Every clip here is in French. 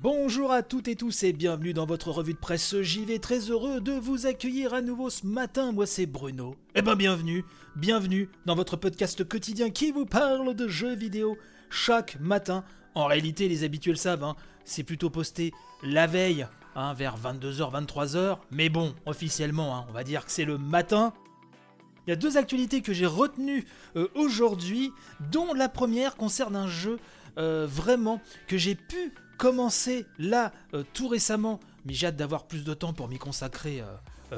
Bonjour à toutes et tous et bienvenue dans votre revue de presse JV. Très heureux de vous accueillir à nouveau ce matin. Moi c'est Bruno. Eh ben bienvenue, bienvenue dans votre podcast quotidien qui vous parle de jeux vidéo chaque matin. En réalité, les habituels savent, hein, c'est plutôt posté la veille, hein, vers 22h, 23h. Mais bon, officiellement, hein, on va dire que c'est le matin. Il y a deux actualités que j'ai retenues euh, aujourd'hui, dont la première concerne un jeu euh, vraiment que j'ai pu commencer là euh, tout récemment, mais j'ai hâte d'avoir plus de temps pour m'y consacrer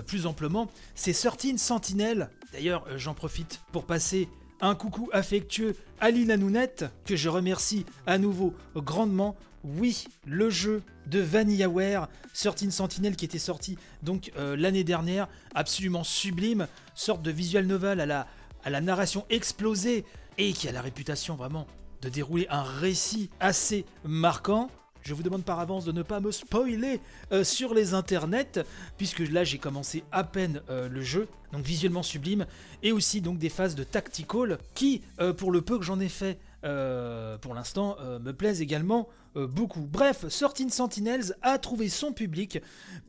plus amplement. C'est 13 Sentinel. D'ailleurs, j'en profite pour passer un coucou affectueux à Lina Nounette, que je remercie à nouveau grandement. Oui, le jeu de VanillaWare, 13 Sentinel qui était sorti donc l'année dernière, absolument sublime, sorte de visual novel à la, à la narration explosée et qui a la réputation vraiment de dérouler un récit assez marquant. Je vous demande par avance de ne pas me spoiler euh, sur les internets, puisque là j'ai commencé à peine euh, le jeu, donc visuellement sublime, et aussi donc des phases de tactical qui, euh, pour le peu que j'en ai fait pour l'instant, me plaisent également beaucoup. Bref, Sorting Sentinels a trouvé son public,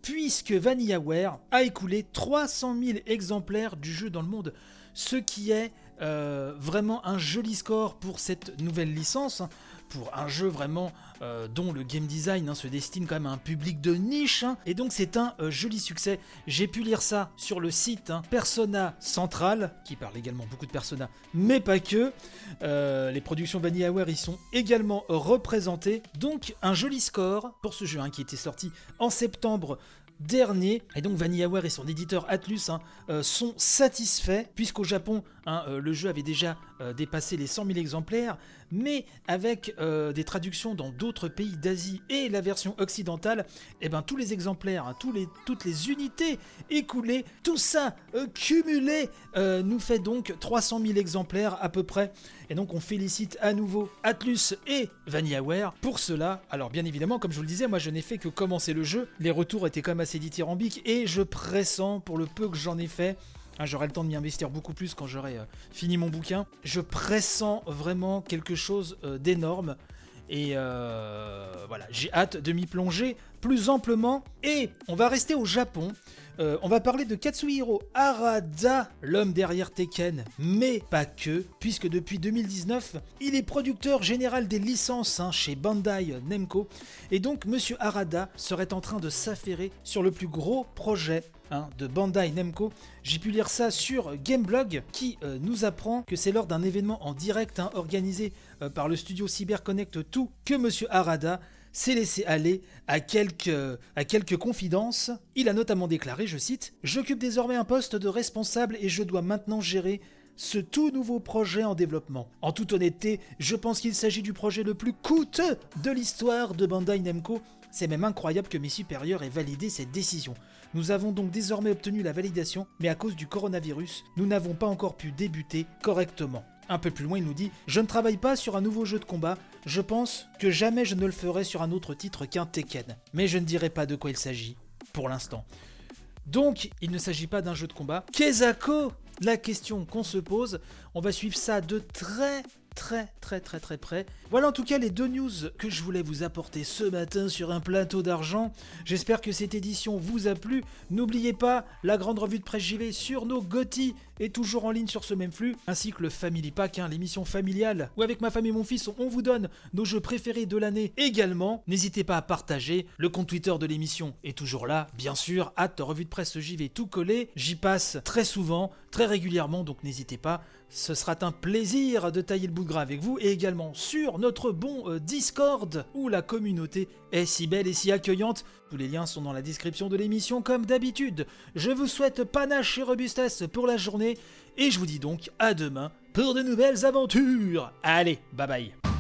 puisque VanillaWare a écoulé 300 000 exemplaires du jeu dans le monde, ce qui est vraiment un joli score pour cette nouvelle licence pour un jeu vraiment euh, dont le game design hein, se destine quand même à un public de niche. Hein. et donc c'est un euh, joli succès. J'ai pu lire ça sur le site hein, Persona Central, qui parle également beaucoup de Persona, mais pas que. Euh, les productions VanillaWare y sont également représentées. Donc un joli score pour ce jeu qui était sorti en septembre dernier. Et donc VanillaWare et son éditeur Atlus sont satisfaits, puisqu'au Japon, le jeu avait déjà dépassé les 100 000 exemplaires, mais avec des traductions dans d'autres pays d'Asie et la version occidentale, et eh ben, tous les exemplaires, hein, tous les, toutes les unités écoulées, tout ça cumulé nous fait donc 300 000 exemplaires à peu près. Et donc on félicite à nouveau Atlus et VanillaWare pour cela. Alors bien évidemment, comme je vous le disais, moi je n'ai fait que commencer le jeu. Les retours étaient quand même assez dithyrambiques et je pressens, pour le peu que j'en ai fait, hein, J'aurai le temps de m'y investir beaucoup plus quand j'aurai euh, fini mon bouquin. Je pressens vraiment quelque chose euh, d'énorme. Et euh, voilà, j'ai hâte de m'y plonger plus amplement. Et on va rester au Japon. Euh, on va parler de Katsuhiro Arada, l'homme derrière Tekken, mais pas que, puisque depuis 2019, il est producteur général des licences hein, chez Bandai Namco. Et donc, Monsieur Arada serait en train de s'affairer sur le plus gros projet hein, de Bandai Namco. J'ai pu lire ça sur Gameblog qui euh, nous apprend que c'est lors d'un événement en direct hein, organisé euh, par le studio CyberConnect 2 que Monsieur Arada s'est laissé aller à quelques, confidences. Il a notamment déclaré, je cite, J'occupe désormais un poste de responsable et je dois maintenant gérer ce tout nouveau projet en développement. En toute honnêteté, je pense qu'il s'agit du projet le plus coûteux de l'histoire de Bandai Namco. C'est même incroyable que mes supérieurs aient validé cette décision. Nous avons donc désormais obtenu la validation, mais à cause du coronavirus, nous n'avons pas encore pu débuter correctement. Un peu plus loin, il nous dit Je ne travaille pas sur un nouveau jeu de combat, je pense que jamais je ne le ferai sur un autre titre qu'un Tekken. Mais je ne dirai pas de quoi il s'agit, pour l'instant. Donc, il ne s'agit pas d'un jeu de combat. Kezako La question qu'on se pose, on va suivre ça de très très très très très près. Voilà en tout cas les deux news que je voulais vous apporter ce matin sur un plateau d'argent. J'espère que cette édition vous a plu. N'oubliez pas la grande revue de presse JV sur nos GOTY est toujours en ligne sur ce même flux, ainsi que le Family Pack, hein, l'émission familiale où avec ma femme et mon fils on vous donne nos jeux préférés de l'année également. N'hésitez pas à partager. Le compte Twitter de l'émission est toujours là, bien sûr. Hâte revue de presse JV tout collé. J'y passe très souvent, très régulièrement, donc n'hésitez pas. Ce sera un plaisir de tailler le bout de gras avec vous et également sur notre bon euh, Discord où la communauté est si belle et si accueillante. Tous les liens sont dans la description de l'émission comme d'habitude. Je vous souhaite panache et robustesse pour la journée et je vous dis donc à demain pour de nouvelles aventures. Allez, bye bye.